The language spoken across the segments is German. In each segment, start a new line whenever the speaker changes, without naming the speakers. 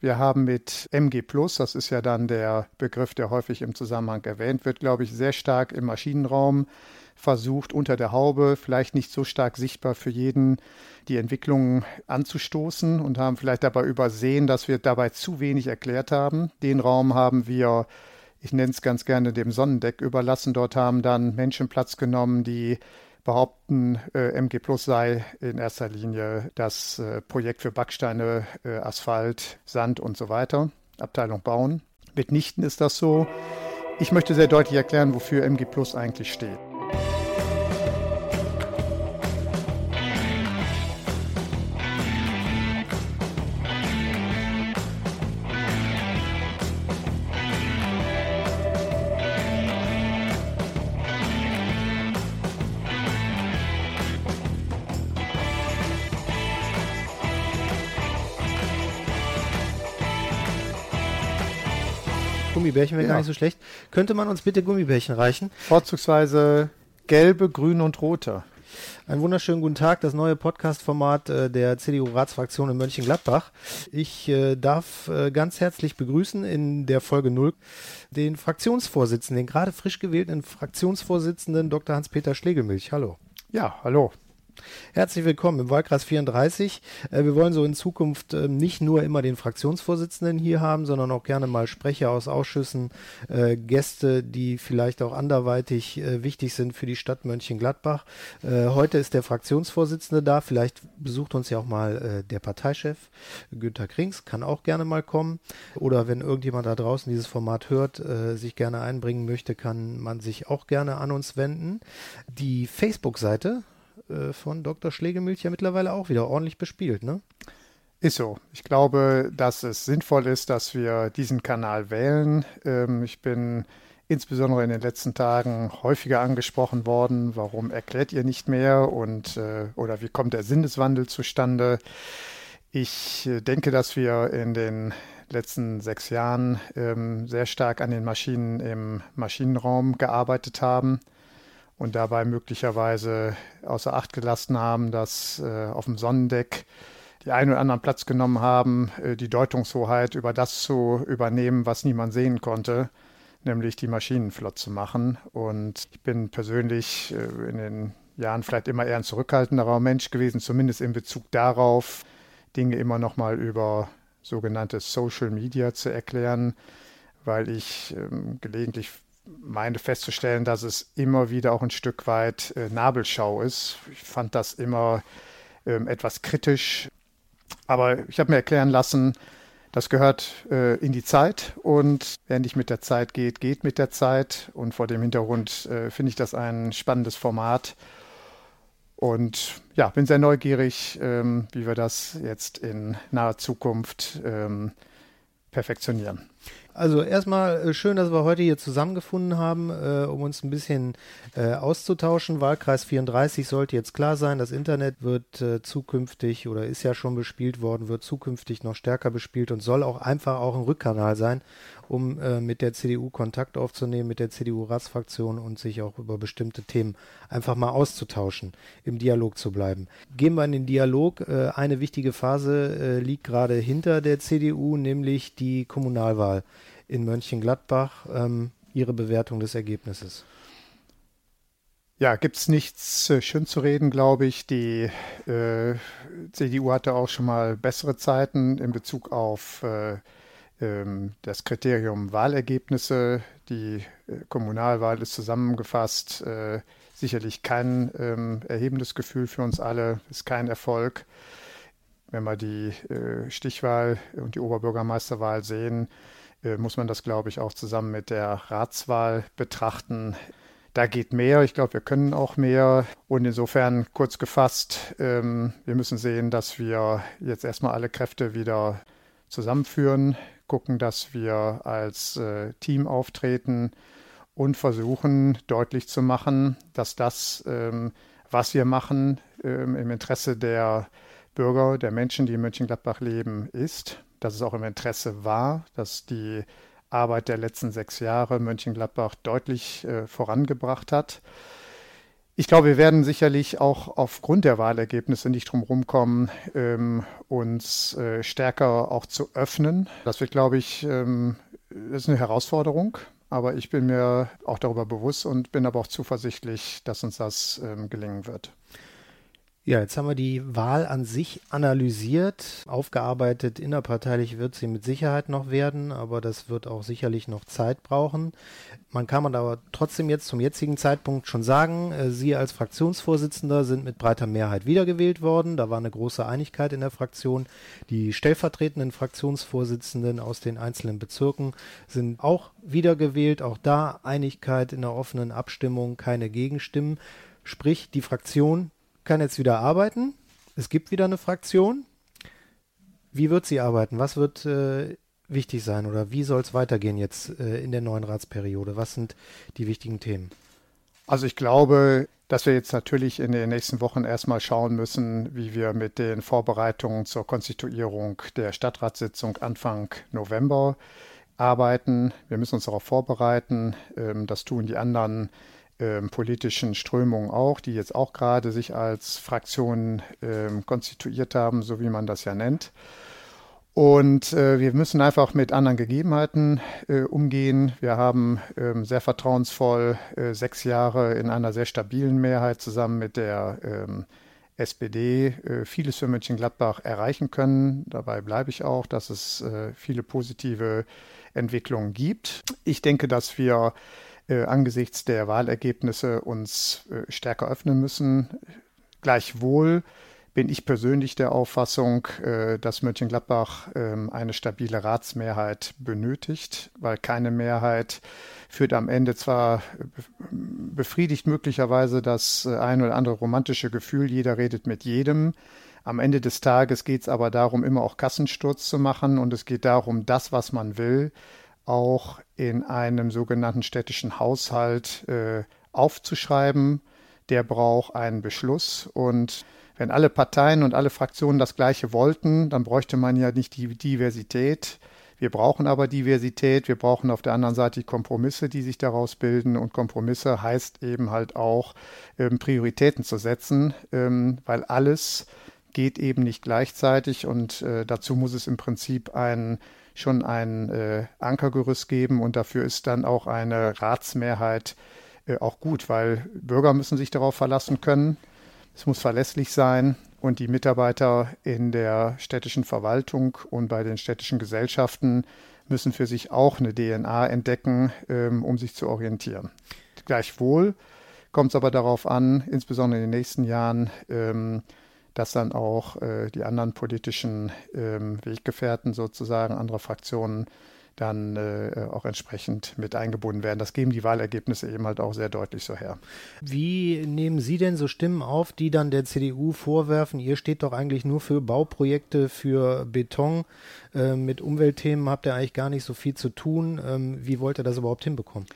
Wir haben mit MG Plus, das ist ja dann der Begriff, der häufig im Zusammenhang erwähnt wird, glaube ich, sehr stark im Maschinenraum versucht, unter der Haube, vielleicht nicht so stark sichtbar für jeden, die Entwicklung anzustoßen und haben vielleicht dabei übersehen, dass wir dabei zu wenig erklärt haben. Den Raum haben wir, ich nenne es ganz gerne, dem Sonnendeck überlassen. Dort haben dann Menschen Platz genommen, die behaupten, äh, MG Plus sei in erster Linie das äh, Projekt für Backsteine, äh, Asphalt, Sand und so weiter. Abteilung Bauen. Mitnichten ist das so. Ich möchte sehr deutlich erklären, wofür MG Plus eigentlich steht.
Gummibärchen wäre ja. gar nicht so schlecht. Könnte man uns bitte Gummibärchen reichen?
Vorzugsweise gelbe, grün und rote.
Einen wunderschönen guten Tag, das neue Podcast-Format äh, der CDU-Ratsfraktion in Mönchengladbach. Ich äh, darf äh, ganz herzlich begrüßen in der Folge 0 den Fraktionsvorsitzenden, den gerade frisch gewählten Fraktionsvorsitzenden Dr. Hans-Peter Schlegelmilch. Hallo.
Ja, hallo.
Herzlich willkommen im Wahlkreis 34. Äh, wir wollen so in Zukunft ähm, nicht nur immer den Fraktionsvorsitzenden hier haben, sondern auch gerne mal Sprecher aus Ausschüssen, äh, Gäste, die vielleicht auch anderweitig äh, wichtig sind für die Stadt Mönchengladbach. Heute ist der Fraktionsvorsitzende da. Vielleicht besucht uns ja auch mal der Parteichef Günter Krings, kann auch gerne mal kommen. Oder wenn irgendjemand da draußen dieses Format hört, sich gerne einbringen möchte, kann man sich auch gerne an uns wenden. Die Facebook-Seite äh, von Dr. Schlegelmilch ja mittlerweile auch wieder ordentlich bespielt, ne?
Ist so. Ich glaube, dass es sinnvoll ist, dass wir diesen Kanal wählen. Ähm, ich bin insbesondere in den letzten Tagen häufiger angesprochen worden, warum erklärt ihr nicht mehr und äh, oder wie kommt der Sinneswandel zustande? Ich äh, denke, dass wir in den letzten sechs Jahren ähm, sehr stark an den Maschinen im Maschinenraum gearbeitet haben und dabei möglicherweise außer Acht gelassen haben, dass äh, auf dem Sonnendeck die einen oder anderen Platz genommen haben, äh, die Deutungshoheit über das zu übernehmen, was niemand sehen konnte, nämlich die Maschinen flott zu machen. Und ich bin persönlich äh, in den Jahren vielleicht immer eher ein zurückhaltenderer Mensch gewesen, zumindest in Bezug darauf, Dinge immer noch mal über sogenannte Social Media zu erklären, weil ich ähm, gelegentlich meine festzustellen, dass es immer wieder auch ein Stück weit äh, Nabelschau ist. Ich fand das immer ähm, etwas kritisch, aber ich habe mir erklären lassen, das gehört äh, in die Zeit und wer nicht mit der Zeit geht, geht mit der Zeit. Und vor dem Hintergrund äh, finde ich das ein spannendes Format. Und ja, bin sehr neugierig, ähm, wie wir das jetzt in naher Zukunft ähm, perfektionieren.
Also erstmal äh, schön, dass wir heute hier zusammengefunden haben, äh, um uns ein bisschen äh, auszutauschen. Wahlkreis 34 sollte jetzt klar sein. Das Internet wird äh, zukünftig oder ist ja schon bespielt worden, wird zukünftig noch stärker bespielt und soll auch einfach auch ein Rückkanal sein, um äh, mit der CDU Kontakt aufzunehmen, mit der CDU-Ratsfraktion und sich auch über bestimmte Themen einfach mal auszutauschen, im Dialog zu bleiben. Gehen wir in den Dialog. Äh, eine wichtige Phase liegt gerade hinter der CDU, nämlich die Kommunalwahl in Mönchengladbach. Ähm, Ihre Bewertung des Ergebnisses?
Ja, gibt es nichts äh, schön zu reden, glaube ich. Die äh, CDU hatte auch schon mal bessere Zeiten in Bezug auf äh, ähm, das Kriterium Wahlergebnisse. Die äh, Kommunalwahl ist zusammengefasst. Äh, sicherlich kein ähm, erhebendes Gefühl für uns alle, ist kein Erfolg. Wenn wir die äh, Stichwahl und die Oberbürgermeisterwahl sehen, muss man das, glaube ich, auch zusammen mit der Ratswahl betrachten. Da geht mehr. Ich glaube, wir können auch mehr. Und insofern kurz gefasst, ähm, wir müssen sehen, dass wir jetzt erstmal alle Kräfte wieder zusammenführen, gucken, dass wir als äh, Team auftreten und versuchen deutlich zu machen, dass das, ähm, was wir machen, ähm, im Interesse der Bürger, der Menschen, die in Mönchengladbach leben, ist dass es auch im Interesse war, dass die Arbeit der letzten sechs Jahre Mönchengladbach deutlich äh, vorangebracht hat. Ich glaube, wir werden sicherlich auch aufgrund der Wahlergebnisse nicht drum rumkommen, ähm, uns äh, stärker auch zu öffnen. Das wird, glaube ich, ähm, ist eine Herausforderung. Aber ich bin mir auch darüber bewusst und bin aber auch zuversichtlich, dass uns das ähm, gelingen wird.
Ja, jetzt haben wir die Wahl an sich analysiert. Aufgearbeitet innerparteilich wird sie mit Sicherheit noch werden, aber das wird auch sicherlich noch Zeit brauchen. Man kann man aber trotzdem jetzt zum jetzigen Zeitpunkt schon sagen, äh, Sie als Fraktionsvorsitzender sind mit breiter Mehrheit wiedergewählt worden. Da war eine große Einigkeit in der Fraktion. Die stellvertretenden Fraktionsvorsitzenden aus den einzelnen Bezirken sind auch wiedergewählt. Auch da Einigkeit in der offenen Abstimmung, keine Gegenstimmen. Sprich, die Fraktion kann jetzt wieder arbeiten. Es gibt wieder eine Fraktion. Wie wird sie arbeiten? Was wird äh, wichtig sein oder wie soll es weitergehen jetzt äh, in der neuen Ratsperiode? Was sind die wichtigen Themen?
Also ich glaube, dass wir jetzt natürlich in den nächsten Wochen erstmal schauen müssen, wie wir mit den Vorbereitungen zur Konstituierung der Stadtratssitzung Anfang November arbeiten. Wir müssen uns darauf vorbereiten. Ähm, das tun die anderen ähm, politischen Strömungen auch, die jetzt auch gerade sich als Fraktionen ähm, konstituiert haben, so wie man das ja nennt. Und äh, wir müssen einfach mit anderen Gegebenheiten äh, umgehen. Wir haben ähm, sehr vertrauensvoll äh, sechs Jahre in einer sehr stabilen Mehrheit zusammen mit der ähm, SPD äh, vieles für Mönchengladbach erreichen können. Dabei bleibe ich auch, dass es äh, viele positive Entwicklungen gibt. Ich denke, dass wir äh, angesichts der Wahlergebnisse uns äh, stärker öffnen müssen. Gleichwohl bin ich persönlich der Auffassung, äh, dass Mönchengladbach ähm, eine stabile Ratsmehrheit benötigt, weil keine Mehrheit führt am Ende zwar befriedigt möglicherweise das ein oder andere romantische Gefühl, jeder redet mit jedem. Am Ende des Tages geht es aber darum, immer auch Kassensturz zu machen und es geht darum, das, was man will, auch in einem sogenannten städtischen Haushalt äh, aufzuschreiben. Der braucht einen Beschluss und wenn alle Parteien und alle Fraktionen das Gleiche wollten, dann bräuchte man ja nicht die Diversität. Wir brauchen aber Diversität. Wir brauchen auf der anderen Seite die Kompromisse, die sich daraus bilden. Und Kompromisse heißt eben halt auch, ähm, Prioritäten zu setzen, ähm, weil alles geht eben nicht gleichzeitig. Und äh, dazu muss es im Prinzip ein schon ein äh, Ankergerüst geben und dafür ist dann auch eine Ratsmehrheit äh, auch gut, weil Bürger müssen sich darauf verlassen können. Es muss verlässlich sein und die Mitarbeiter in der städtischen Verwaltung und bei den städtischen Gesellschaften müssen für sich auch eine DNA entdecken, ähm, um sich zu orientieren. Gleichwohl kommt es aber darauf an, insbesondere in den nächsten Jahren, ähm, dass dann auch äh, die anderen politischen ähm, Weggefährten sozusagen anderer Fraktionen dann äh, auch entsprechend mit eingebunden werden. Das geben die Wahlergebnisse eben halt auch sehr deutlich so her.
Wie nehmen Sie denn so Stimmen auf, die dann der CDU vorwerfen, ihr steht doch eigentlich nur für Bauprojekte, für Beton, äh, mit Umweltthemen habt ihr eigentlich gar nicht so viel zu tun. Ähm, wie wollt ihr das überhaupt hinbekommen?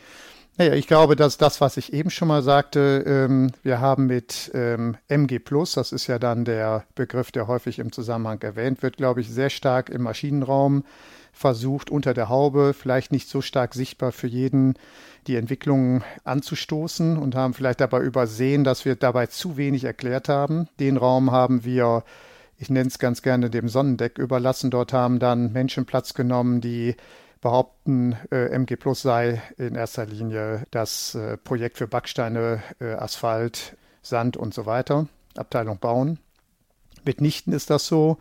Naja, ich glaube, dass das, was ich eben schon mal sagte, ähm, wir haben mit ähm, MG Plus, das ist ja dann der Begriff, der häufig im Zusammenhang erwähnt wird, glaube ich, sehr stark im Maschinenraum versucht, unter der Haube, vielleicht nicht so stark sichtbar für jeden, die Entwicklungen anzustoßen und haben vielleicht dabei übersehen, dass wir dabei zu wenig erklärt haben. Den Raum haben wir ich nenne es ganz gerne dem Sonnendeck überlassen. Dort haben dann Menschen Platz genommen, die behaupten, äh, MG Plus sei in erster Linie das äh, Projekt für Backsteine, äh, Asphalt, Sand und so weiter, Abteilung Bauen. Mitnichten ist das so.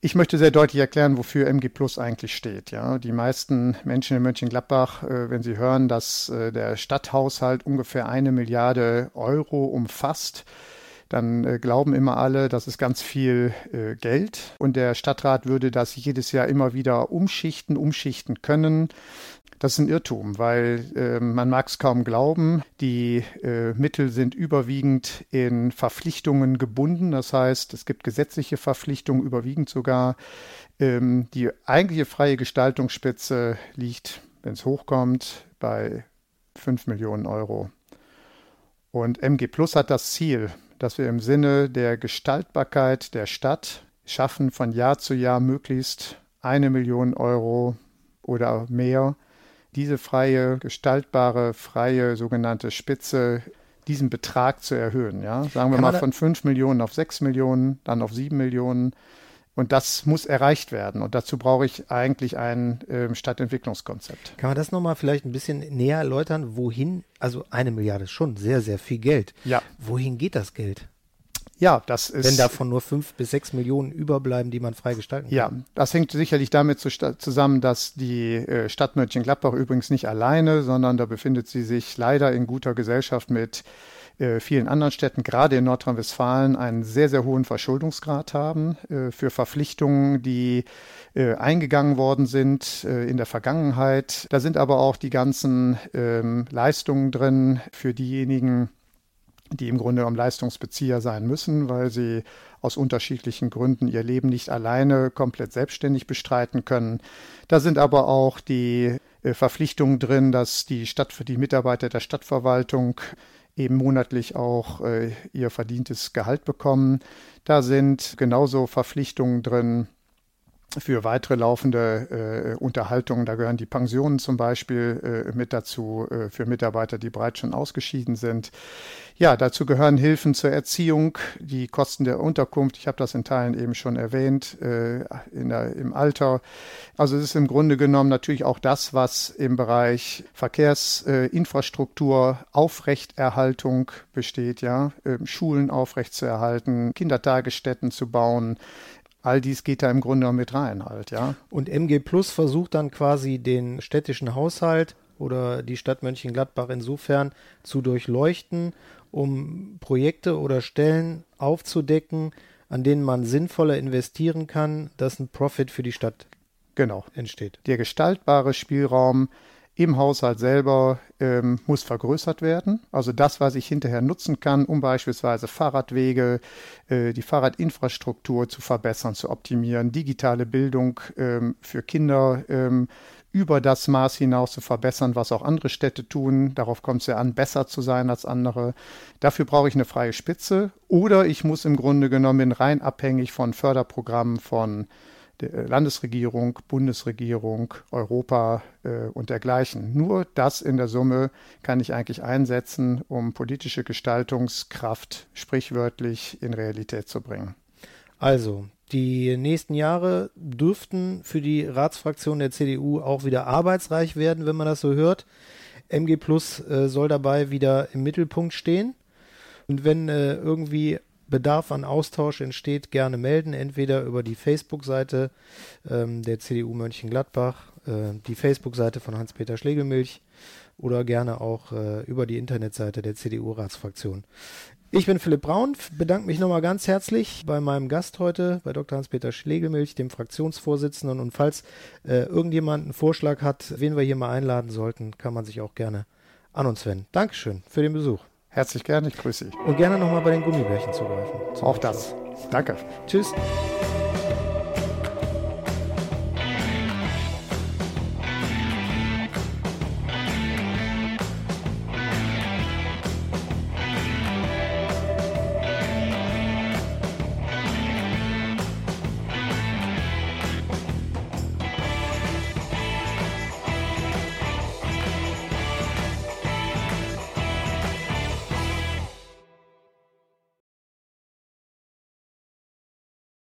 Ich möchte sehr deutlich erklären, wofür MG Plus eigentlich steht. Ja, die meisten Menschen in Mönchengladbach, äh, wenn sie hören, dass äh, der Stadthaushalt ungefähr eine Milliarde Euro umfasst, dann äh, glauben immer alle, das ist ganz viel äh, Geld und der Stadtrat würde das jedes Jahr immer wieder umschichten, umschichten können. Das ist ein Irrtum, weil äh, man mag es kaum glauben, die äh, Mittel sind überwiegend in Verpflichtungen gebunden. Das heißt, es gibt gesetzliche Verpflichtungen, überwiegend sogar. Ähm, die eigentliche freie Gestaltungsspitze liegt, wenn es hochkommt, bei 5 Millionen Euro. Und MG Plus hat das Ziel, dass wir im Sinne der Gestaltbarkeit der Stadt schaffen, von Jahr zu Jahr möglichst eine Million Euro oder mehr diese freie, gestaltbare, freie sogenannte Spitze, diesen Betrag zu erhöhen. Ja? Sagen wir mal von 5 Millionen auf 6 Millionen, dann auf 7 Millionen. Und das muss erreicht werden. Und dazu brauche ich eigentlich ein äh, Stadtentwicklungskonzept.
Kann man das nochmal vielleicht ein bisschen näher erläutern? Wohin, also eine Milliarde ist schon sehr, sehr viel Geld.
Ja.
Wohin geht das Geld?
Ja, das ist.
Wenn davon nur fünf bis sechs Millionen überbleiben, die man frei gestalten kann.
Ja, das hängt sicherlich damit zusammen, dass die äh, Stadt Mönchengladbach übrigens nicht alleine, sondern da befindet sie sich leider in guter Gesellschaft mit äh, vielen anderen Städten, gerade in Nordrhein-Westfalen, einen sehr, sehr hohen Verschuldungsgrad haben äh, für Verpflichtungen, die eingegangen worden sind in der Vergangenheit. Da sind aber auch die ganzen ähm, Leistungen drin für diejenigen, die im Grunde genommen Leistungsbezieher sein müssen, weil sie aus unterschiedlichen Gründen ihr Leben nicht alleine komplett selbstständig bestreiten können. Da sind aber auch die äh, Verpflichtungen drin, dass die Stadt für die Mitarbeiter der Stadtverwaltung eben monatlich auch äh, ihr verdientes Gehalt bekommen. Da sind genauso Verpflichtungen drin, für weitere laufende äh, Unterhaltungen. Da gehören die Pensionen zum Beispiel äh, mit dazu äh, für Mitarbeiter, die bereits schon ausgeschieden sind. Ja, dazu gehören Hilfen zur Erziehung, die Kosten der Unterkunft. Ich habe das in Teilen eben schon erwähnt, äh, in der, im Alter. Also es ist im Grunde genommen natürlich auch das, was im Bereich Verkehrsinfrastruktur, Aufrechterhaltung besteht, ja, ähm, Schulen aufrechtzuerhalten, Kindertagesstätten zu bauen, all dies geht da im Grunde mit rein halt, ja.
Und MG Plus versucht dann quasi den städtischen Haushalt oder die Stadt Mönchengladbach insofern zu durchleuchten, um Projekte oder Stellen aufzudecken, an denen man sinnvoller investieren kann, dass ein Profit für die Stadt
genau.
entsteht.
Der gestaltbare Spielraum im Haushalt selber ähm, muss vergrößert werden. Also das, was ich hinterher nutzen kann, um beispielsweise Fahrradwege, äh, die Fahrradinfrastruktur zu verbessern, zu optimieren, digitale Bildung ähm, für Kinder ähm, über das Maß hinaus zu verbessern, was auch andere Städte tun. Darauf kommt es ja an, besser zu sein als andere. Dafür brauche ich eine freie Spitze oder ich muss im Grunde genommen rein abhängig von Förderprogrammen von der äh, Landesregierung, Bundesregierung, Europa äh, und dergleichen. Nur das in der Summe kann ich eigentlich einsetzen, um politische Gestaltungskraft sprichwörtlich in Realität zu bringen.
Also, die nächsten Jahre dürften für die Ratsfraktion der CDU auch wieder arbeitsreich werden, wenn man das so hört. MG Plus äh, soll dabei wieder im Mittelpunkt stehen. Und wenn äh, irgendwie Bedarf an Austausch entsteht, gerne melden, entweder über die Facebook-Seite ähm, der CDU Mönchengladbach, äh, die Facebook-Seite von Hans-Peter Schlegelmilch oder gerne auch äh, über die Internetseite der CDU-Ratsfraktion. Ich bin Philipp Braun, bedanke mich nochmal ganz herzlich bei meinem Gast heute, bei Dr. Hans-Peter Schlegelmilch, dem Fraktionsvorsitzenden. Und falls äh, irgendjemand einen Vorschlag hat, wen wir hier mal einladen sollten, kann man sich auch gerne an uns wenden. Dankeschön für den Besuch.
Herzlich gerne, ich grüße dich.
Und gerne nochmal bei den Gummibärchen zugreifen.
Auch das. Danke.
Tschüss.